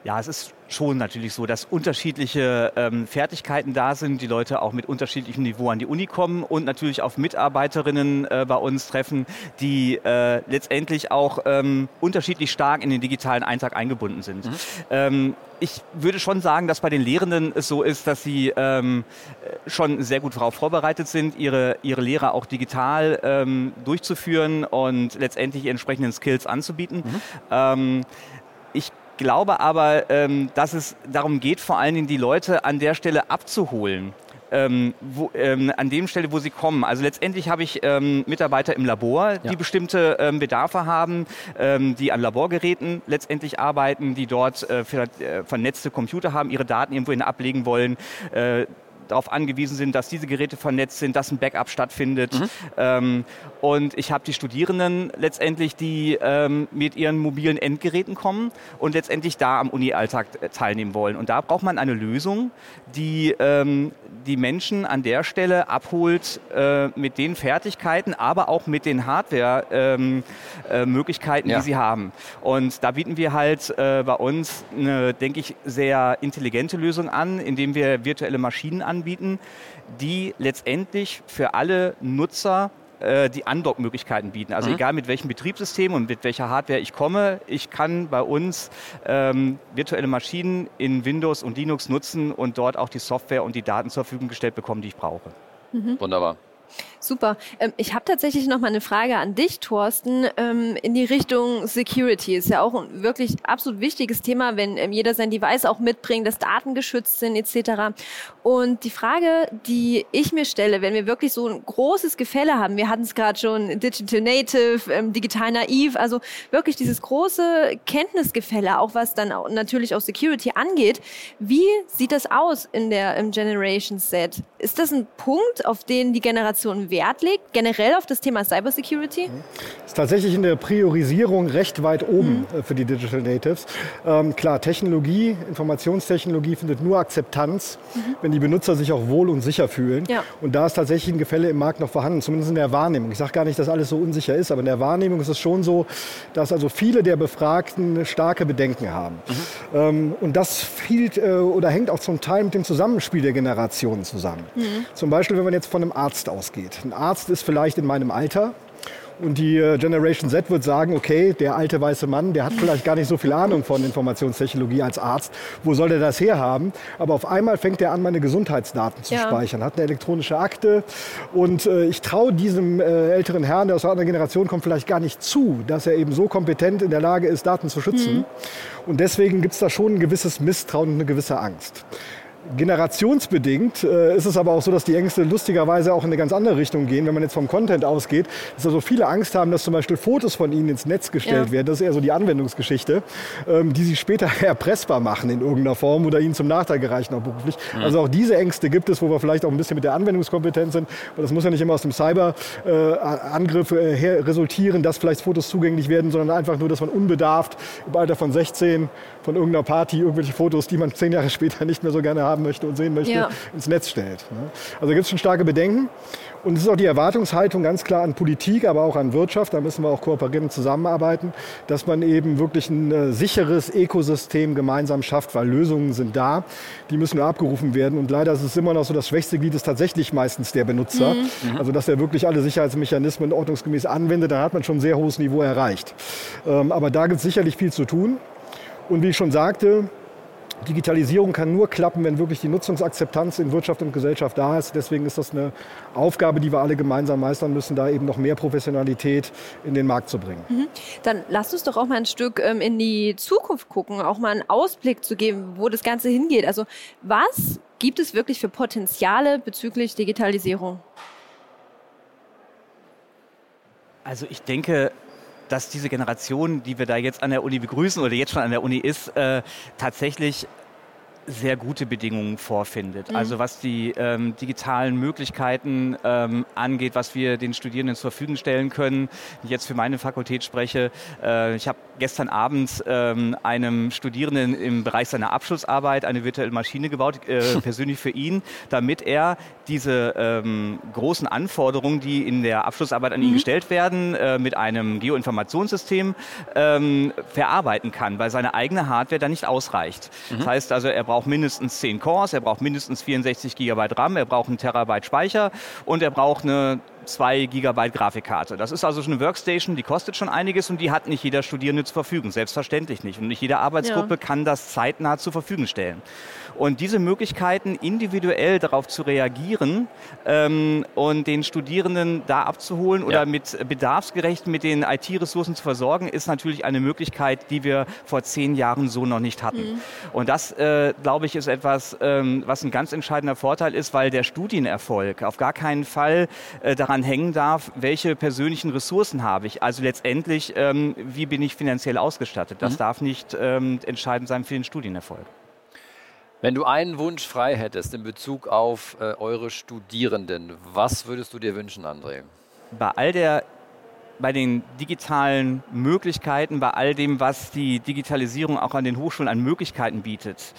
Ja, es ist schon natürlich so, dass unterschiedliche ähm, Fertigkeiten da sind, die Leute auch mit unterschiedlichem Niveau an die Uni kommen und natürlich auf Mitarbeiterinnen äh, bei uns treffen, die äh, letztendlich auch ähm, unterschiedlich stark in den digitalen Eintrag eingebunden sind. Mhm. Ähm, ich würde schon sagen, dass bei den Lehrenden es so ist, dass sie ähm, schon sehr gut darauf vorbereitet sind, ihre, ihre Lehre auch digital ähm, durchzuführen und letztendlich entsprechenden Skills anzubieten. Mhm. Ähm, ich glaube aber, ähm, dass es darum geht, vor allen Dingen die Leute an der Stelle abzuholen. Ähm, wo, ähm, an dem Stelle, wo sie kommen. Also letztendlich habe ich ähm, Mitarbeiter im Labor, die ja. bestimmte ähm, Bedarfe haben, ähm, die an Laborgeräten letztendlich arbeiten, die dort äh, äh, vernetzte Computer haben, ihre Daten irgendwohin ablegen wollen. Äh, darauf angewiesen sind, dass diese Geräte vernetzt sind, dass ein Backup stattfindet. Mhm. Ähm, und ich habe die Studierenden letztendlich, die ähm, mit ihren mobilen Endgeräten kommen und letztendlich da am Uni-Alltag äh, teilnehmen wollen. Und da braucht man eine Lösung, die ähm, die Menschen an der Stelle abholt äh, mit den Fertigkeiten, aber auch mit den Hardware-Möglichkeiten, ähm, äh, ja. die sie haben. Und da bieten wir halt äh, bei uns eine, denke ich, sehr intelligente Lösung an, indem wir virtuelle Maschinen anbieten, die letztendlich für alle Nutzer äh, die Undock-Möglichkeiten bieten. Also mhm. egal mit welchem Betriebssystem und mit welcher Hardware ich komme, ich kann bei uns ähm, virtuelle Maschinen in Windows und Linux nutzen und dort auch die Software und die Daten zur Verfügung gestellt bekommen, die ich brauche. Mhm. Wunderbar. Super. Ähm, ich habe tatsächlich noch mal eine Frage an dich, Thorsten, ähm, in die Richtung Security. Ist ja auch ein wirklich absolut wichtiges Thema, wenn ähm, jeder sein Device auch mitbringt, dass Daten geschützt sind etc. Und die Frage, die ich mir stelle, wenn wir wirklich so ein großes Gefälle haben, wir hatten es gerade schon, Digital Native, ähm, digital naiv, also wirklich dieses große Kenntnisgefälle, auch was dann auch natürlich auch Security angeht. Wie sieht das aus in der im Generation Set? Ist das ein Punkt, auf den die Generation Wert legt, generell auf das Thema Cybersecurity? Ist tatsächlich in der Priorisierung recht weit oben mhm. Äh, für die Digital Natives. Ähm, klar, Technologie, Informationstechnologie findet nur Akzeptanz, mhm. wenn die Benutzer sich auch wohl und sicher fühlen. Ja. Und da ist tatsächlich ein Gefälle im Markt noch vorhanden, zumindest in der Wahrnehmung. Ich sage gar nicht, dass alles so unsicher ist, aber in der Wahrnehmung ist es schon so, dass also viele der Befragten starke Bedenken haben. Mhm. Ähm, und das fiel, äh, oder hängt auch zum Teil mit dem Zusammenspiel der Generationen zusammen. Mhm. Zum Beispiel, wenn man jetzt von einem Arzt ausgeht. Ein Arzt ist vielleicht in meinem Alter, und die äh, Generation Z wird sagen, okay, der alte weiße Mann, der hat vielleicht gar nicht so viel Ahnung von Informationstechnologie als Arzt. Wo soll der das herhaben? Aber auf einmal fängt er an, meine Gesundheitsdaten zu ja. speichern, hat eine elektronische Akte. Und äh, ich traue diesem äh, älteren Herrn, der aus einer anderen Generation kommt, vielleicht gar nicht zu, dass er eben so kompetent in der Lage ist, Daten zu schützen. Mhm. Und deswegen gibt es da schon ein gewisses Misstrauen und eine gewisse Angst. Generationsbedingt äh, ist es aber auch so, dass die Ängste lustigerweise auch in eine ganz andere Richtung gehen, wenn man jetzt vom Content ausgeht, dass also viele Angst haben, dass zum Beispiel Fotos von ihnen ins Netz gestellt ja. werden. Das ist eher so die Anwendungsgeschichte, ähm, die sie später erpressbar machen in irgendeiner Form oder ihnen zum Nachteil gereichen, auch beruflich. Mhm. Also auch diese Ängste gibt es, wo wir vielleicht auch ein bisschen mit der Anwendungskompetenz sind. Und das muss ja nicht immer aus dem Cyberangriff äh, her resultieren, dass vielleicht Fotos zugänglich werden, sondern einfach nur, dass man unbedarft im Alter von 16 von irgendeiner Party irgendwelche Fotos, die man zehn Jahre später nicht mehr so gerne haben möchte und sehen möchte, ja. ins Netz stellt. Ne? Also gibt es schon starke Bedenken. Und es ist auch die Erwartungshaltung ganz klar an Politik, aber auch an Wirtschaft, da müssen wir auch kooperieren und zusammenarbeiten, dass man eben wirklich ein äh, sicheres Ökosystem gemeinsam schafft, weil Lösungen sind da, die müssen nur abgerufen werden. Und leider ist es immer noch so, das schwächste Glied ist tatsächlich meistens der Benutzer. Mhm. Also dass er wirklich alle Sicherheitsmechanismen ordnungsgemäß anwendet, dann hat man schon ein sehr hohes Niveau erreicht. Ähm, aber da gibt es sicherlich viel zu tun. Und wie ich schon sagte, Digitalisierung kann nur klappen, wenn wirklich die Nutzungsakzeptanz in Wirtschaft und Gesellschaft da ist. Deswegen ist das eine Aufgabe, die wir alle gemeinsam meistern müssen, da eben noch mehr Professionalität in den Markt zu bringen. Mhm. Dann lasst uns doch auch mal ein Stück ähm, in die Zukunft gucken, auch mal einen Ausblick zu geben, wo das Ganze hingeht. Also was gibt es wirklich für Potenziale bezüglich Digitalisierung? Also ich denke, dass diese Generation, die wir da jetzt an der Uni begrüßen oder jetzt schon an der Uni ist, äh, tatsächlich sehr gute Bedingungen vorfindet. Mhm. Also was die ähm, digitalen Möglichkeiten ähm, angeht, was wir den Studierenden zur Verfügung stellen können. Ich jetzt für meine Fakultät spreche. Äh, ich habe gestern Abend ähm, einem Studierenden im Bereich seiner Abschlussarbeit eine virtuelle Maschine gebaut, äh, persönlich für ihn, damit er diese ähm, großen Anforderungen, die in der Abschlussarbeit an mhm. ihn gestellt werden, äh, mit einem Geoinformationssystem ähm, verarbeiten kann, weil seine eigene Hardware da nicht ausreicht. Mhm. Das heißt also, er braucht mindestens 10 Cores, er braucht mindestens 64 GB RAM, er braucht einen Terabyte Speicher und er braucht eine 2 GB Grafikkarte. Das ist also schon eine Workstation, die kostet schon einiges und die hat nicht jeder Studierende zur Verfügung. Selbstverständlich nicht. Und nicht jede Arbeitsgruppe ja. kann das zeitnah zur Verfügung stellen. Und diese Möglichkeiten, individuell darauf zu reagieren ähm, und den Studierenden da abzuholen oder ja. mit bedarfsgerecht mit den IT-Ressourcen zu versorgen, ist natürlich eine Möglichkeit, die wir vor zehn Jahren so noch nicht hatten. Mhm. Und das, äh, glaube ich, ist etwas, ähm, was ein ganz entscheidender Vorteil ist, weil der Studienerfolg auf gar keinen Fall äh, daran hängen darf, welche persönlichen Ressourcen habe ich. Also letztendlich, ähm, wie bin ich finanziell ausgestattet. Das mhm. darf nicht ähm, entscheidend sein für den Studienerfolg. Wenn du einen Wunsch frei hättest in Bezug auf äh, eure Studierenden, was würdest du dir wünschen, André? Bei all der bei den digitalen Möglichkeiten, bei all dem, was die Digitalisierung auch an den Hochschulen an Möglichkeiten bietet,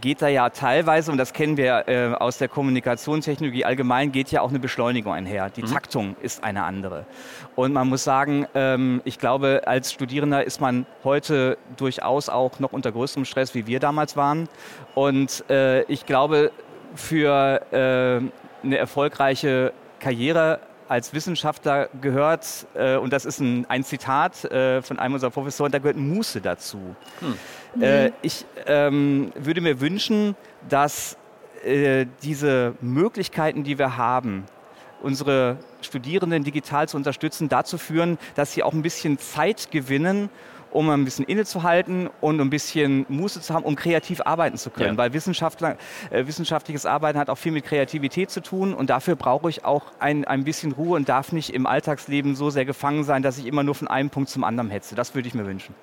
geht da ja teilweise, und das kennen wir äh, aus der Kommunikationstechnologie allgemein, geht ja auch eine Beschleunigung einher. Die mhm. Taktung ist eine andere. Und man muss sagen, ähm, ich glaube, als Studierender ist man heute durchaus auch noch unter größerem Stress, wie wir damals waren. Und äh, ich glaube, für äh, eine erfolgreiche Karriere als Wissenschaftler gehört, äh, und das ist ein, ein Zitat äh, von einem unserer Professoren, da gehört Muße dazu. Hm. Äh, ich ähm, würde mir wünschen, dass äh, diese Möglichkeiten, die wir haben, unsere Studierenden digital zu unterstützen, dazu führen, dass sie auch ein bisschen Zeit gewinnen, um ein bisschen innezuhalten und ein bisschen Muße zu haben, um kreativ arbeiten zu können. Ja. Weil Wissenschaftler, äh, wissenschaftliches Arbeiten hat auch viel mit Kreativität zu tun und dafür brauche ich auch ein, ein bisschen Ruhe und darf nicht im Alltagsleben so sehr gefangen sein, dass ich immer nur von einem Punkt zum anderen hetze. Das würde ich mir wünschen.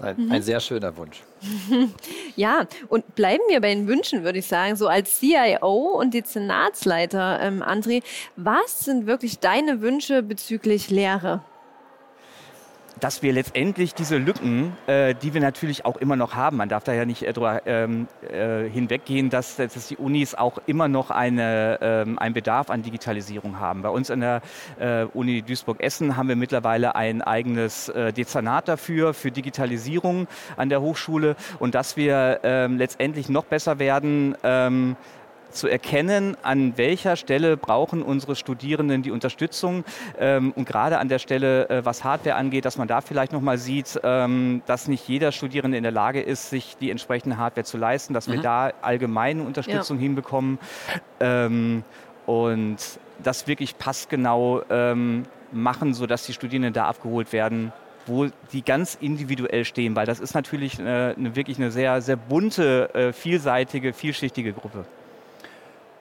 Ein, mhm. ein, sehr schöner Wunsch. ja, und bleiben wir bei den Wünschen, würde ich sagen. So als CIO und Dezernatsleiter, ähm, André, was sind wirklich deine Wünsche bezüglich Lehre? Dass wir letztendlich diese Lücken, äh, die wir natürlich auch immer noch haben, man darf da ja nicht äh, drüber ähm, äh, hinweggehen, dass, dass die Unis auch immer noch eine, ähm, einen Bedarf an Digitalisierung haben. Bei uns an der äh, Uni Duisburg-Essen haben wir mittlerweile ein eigenes äh, Dezernat dafür, für Digitalisierung an der Hochschule und dass wir ähm, letztendlich noch besser werden, ähm, zu erkennen, an welcher Stelle brauchen unsere Studierenden die Unterstützung ähm, und gerade an der Stelle, äh, was Hardware angeht, dass man da vielleicht nochmal sieht, ähm, dass nicht jeder Studierende in der Lage ist, sich die entsprechende Hardware zu leisten, dass mhm. wir da allgemeine Unterstützung ja. hinbekommen ähm, und das wirklich passgenau ähm, machen, sodass die Studierenden da abgeholt werden, wo die ganz individuell stehen, weil das ist natürlich äh, eine, wirklich eine sehr, sehr bunte, äh, vielseitige, vielschichtige Gruppe.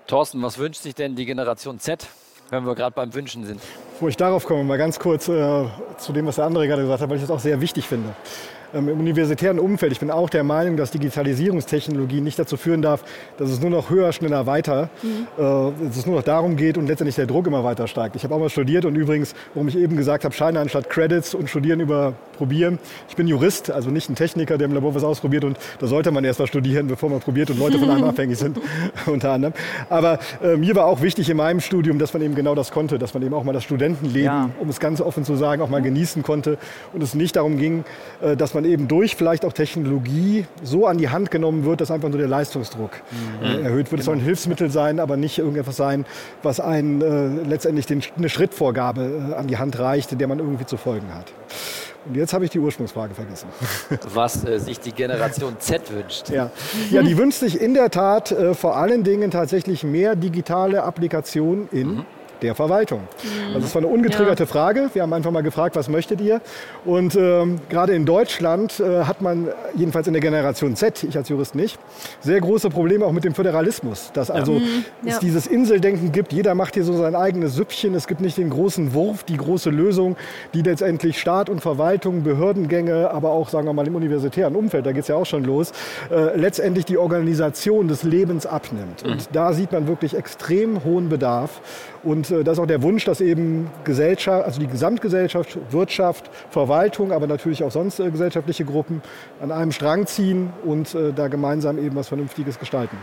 Thorsten, was wünscht sich denn die Generation Z, wenn wir gerade beim Wünschen sind? Bevor ich darauf komme, mal ganz kurz äh, zu dem, was der andere gerade gesagt hat, weil ich das auch sehr wichtig finde ähm, im universitären Umfeld. Ich bin auch der Meinung, dass Digitalisierungstechnologie nicht dazu führen darf, dass es nur noch höher, schneller, weiter, mhm. äh, dass es nur noch darum geht und letztendlich der Druck immer weiter steigt. Ich habe auch mal studiert und übrigens, warum ich eben gesagt habe, Scheine anstatt Credits und Studieren über Probieren. Ich bin Jurist, also nicht ein Techniker, der im Labor was ausprobiert und da sollte man erst mal studieren, bevor man probiert und Leute von einem abhängig sind, unter anderem. Aber äh, mir war auch wichtig in meinem Studium, dass man eben genau das konnte, dass man eben auch mal das Studentenleben, ja. um es ganz offen zu sagen, auch mal genießen konnte und es nicht darum ging, äh, dass man eben durch vielleicht auch Technologie so an die Hand genommen wird, dass einfach nur der Leistungsdruck mhm. äh, erhöht wird. Es soll ein genau. Hilfsmittel sein, aber nicht irgendetwas sein, was einen äh, letztendlich den, eine Schrittvorgabe äh, an die Hand reicht, der man irgendwie zu folgen hat. Und jetzt habe ich die Ursprungsfrage vergessen. Was äh, sich die Generation Z wünscht. Ja. ja, die wünscht sich in der Tat äh, vor allen Dingen tatsächlich mehr digitale Applikationen in mhm der Verwaltung. Mhm. Also es war eine ungetriggerte ja. Frage. Wir haben einfach mal gefragt, was möchtet ihr? Und ähm, gerade in Deutschland äh, hat man, jedenfalls in der Generation Z, ich als Jurist nicht, sehr große Probleme auch mit dem Föderalismus. Dass also mhm. ja. es dieses Inseldenken gibt, jeder macht hier so sein eigenes Süppchen. Es gibt nicht den großen Wurf, die große Lösung, die letztendlich Staat und Verwaltung, Behördengänge, aber auch, sagen wir mal, im universitären Umfeld, da geht es ja auch schon los, äh, letztendlich die Organisation des Lebens abnimmt. Mhm. Und da sieht man wirklich extrem hohen Bedarf. Und äh, das ist auch der Wunsch, dass eben Gesellschaft, also die Gesamtgesellschaft, Wirtschaft, Verwaltung, aber natürlich auch sonst äh, gesellschaftliche Gruppen an einem Strang ziehen und äh, da gemeinsam eben was Vernünftiges gestalten.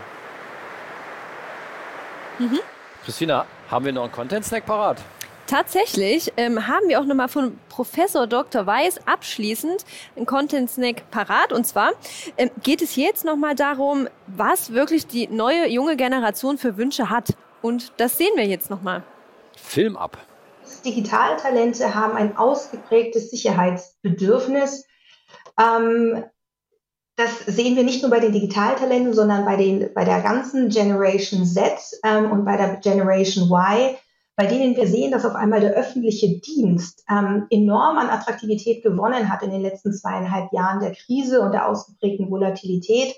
Mhm. Christina, haben wir noch einen Content-Snack parat? Tatsächlich ähm, haben wir auch nochmal von Professor Dr. Weiß abschließend einen Content Snack parat. Und zwar ähm, geht es jetzt nochmal darum, was wirklich die neue junge Generation für Wünsche hat. Und das sehen wir jetzt nochmal. Film ab. Digitaltalente haben ein ausgeprägtes Sicherheitsbedürfnis. Ähm, das sehen wir nicht nur bei den Digitaltalenten, sondern bei, den, bei der ganzen Generation Z ähm, und bei der Generation Y, bei denen wir sehen, dass auf einmal der öffentliche Dienst ähm, enorm an Attraktivität gewonnen hat in den letzten zweieinhalb Jahren der Krise und der ausgeprägten Volatilität.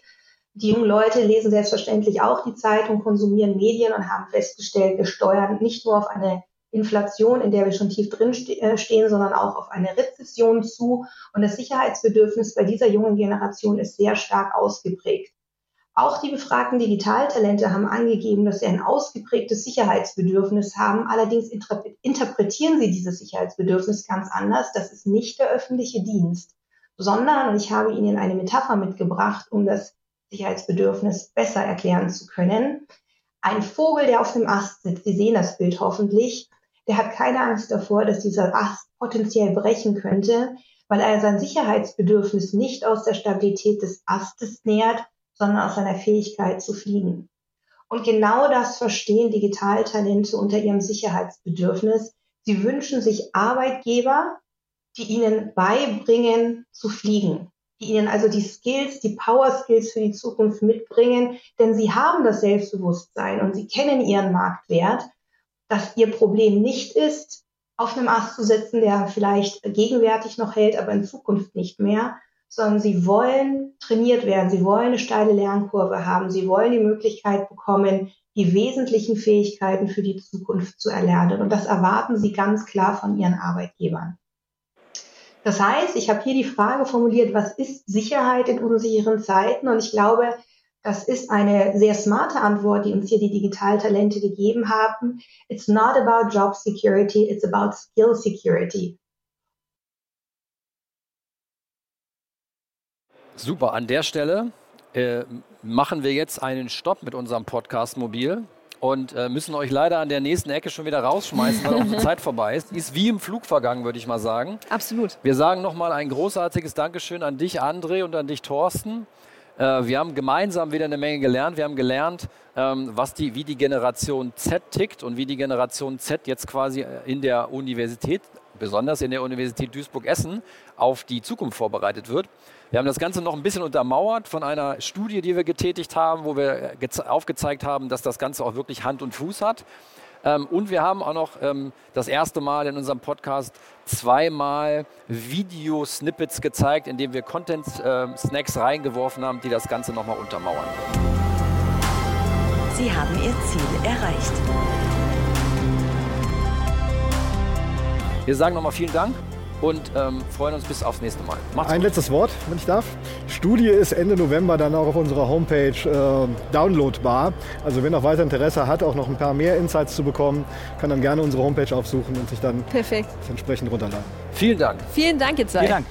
Die jungen Leute lesen selbstverständlich auch die Zeitung, konsumieren Medien und haben festgestellt, wir steuern nicht nur auf eine Inflation, in der wir schon tief drin äh, stehen, sondern auch auf eine Rezession zu. Und das Sicherheitsbedürfnis bei dieser jungen Generation ist sehr stark ausgeprägt. Auch die befragten Digitaltalente haben angegeben, dass sie ein ausgeprägtes Sicherheitsbedürfnis haben. Allerdings interpretieren sie dieses Sicherheitsbedürfnis ganz anders. Das ist nicht der öffentliche Dienst, sondern, ich habe Ihnen eine Metapher mitgebracht, um das Sicherheitsbedürfnis besser erklären zu können. Ein Vogel, der auf dem Ast sitzt, Sie sehen das Bild hoffentlich, der hat keine Angst davor, dass dieser Ast potenziell brechen könnte, weil er sein Sicherheitsbedürfnis nicht aus der Stabilität des Astes nährt, sondern aus seiner Fähigkeit zu fliegen. Und genau das verstehen Digitaltalente unter ihrem Sicherheitsbedürfnis. Sie wünschen sich Arbeitgeber, die ihnen beibringen zu fliegen die ihnen also die Skills, die Power Skills für die Zukunft mitbringen, denn sie haben das Selbstbewusstsein und sie kennen ihren Marktwert, dass ihr Problem nicht ist, auf einem Ast zu sitzen, der vielleicht gegenwärtig noch hält, aber in Zukunft nicht mehr, sondern sie wollen trainiert werden, sie wollen eine steile Lernkurve haben, sie wollen die Möglichkeit bekommen, die wesentlichen Fähigkeiten für die Zukunft zu erlernen. Und das erwarten sie ganz klar von ihren Arbeitgebern. Das heißt, ich habe hier die Frage formuliert, was ist Sicherheit in unsicheren Zeiten? Und ich glaube, das ist eine sehr smarte Antwort, die uns hier die Digitaltalente gegeben haben. It's not about job security, it's about skill security. Super, an der Stelle äh, machen wir jetzt einen Stopp mit unserem Podcast Mobil und äh, müssen euch leider an der nächsten Ecke schon wieder rausschmeißen, weil unsere Zeit vorbei ist. Die ist wie im Flug vergangen, würde ich mal sagen. Absolut. Wir sagen nochmal ein großartiges Dankeschön an dich, André, und an dich, Thorsten. Äh, wir haben gemeinsam wieder eine Menge gelernt. Wir haben gelernt, ähm, was die, wie die Generation Z tickt und wie die Generation Z jetzt quasi äh, in der Universität, besonders in der Universität Duisburg-Essen, auf die Zukunft vorbereitet wird. Wir haben das Ganze noch ein bisschen untermauert von einer Studie, die wir getätigt haben, wo wir aufgezeigt haben, dass das Ganze auch wirklich Hand und Fuß hat. Ähm, und wir haben auch noch ähm, das erste Mal in unserem Podcast zweimal Video-Snippets gezeigt, indem wir Content-Snacks reingeworfen haben, die das Ganze nochmal untermauern. Sie haben Ihr Ziel erreicht. Wir sagen nochmal vielen Dank und ähm, freuen uns bis aufs nächste Mal. Macht's Ein gut. letztes Wort, wenn ich darf. Studie ist Ende November dann auch auf unserer Homepage äh, downloadbar. Also wer noch weiter Interesse hat, auch noch ein paar mehr Insights zu bekommen, kann dann gerne unsere Homepage aufsuchen und sich dann Perfekt. entsprechend runterladen. Vielen Dank. Vielen Dank, jetzt Vielen Dank.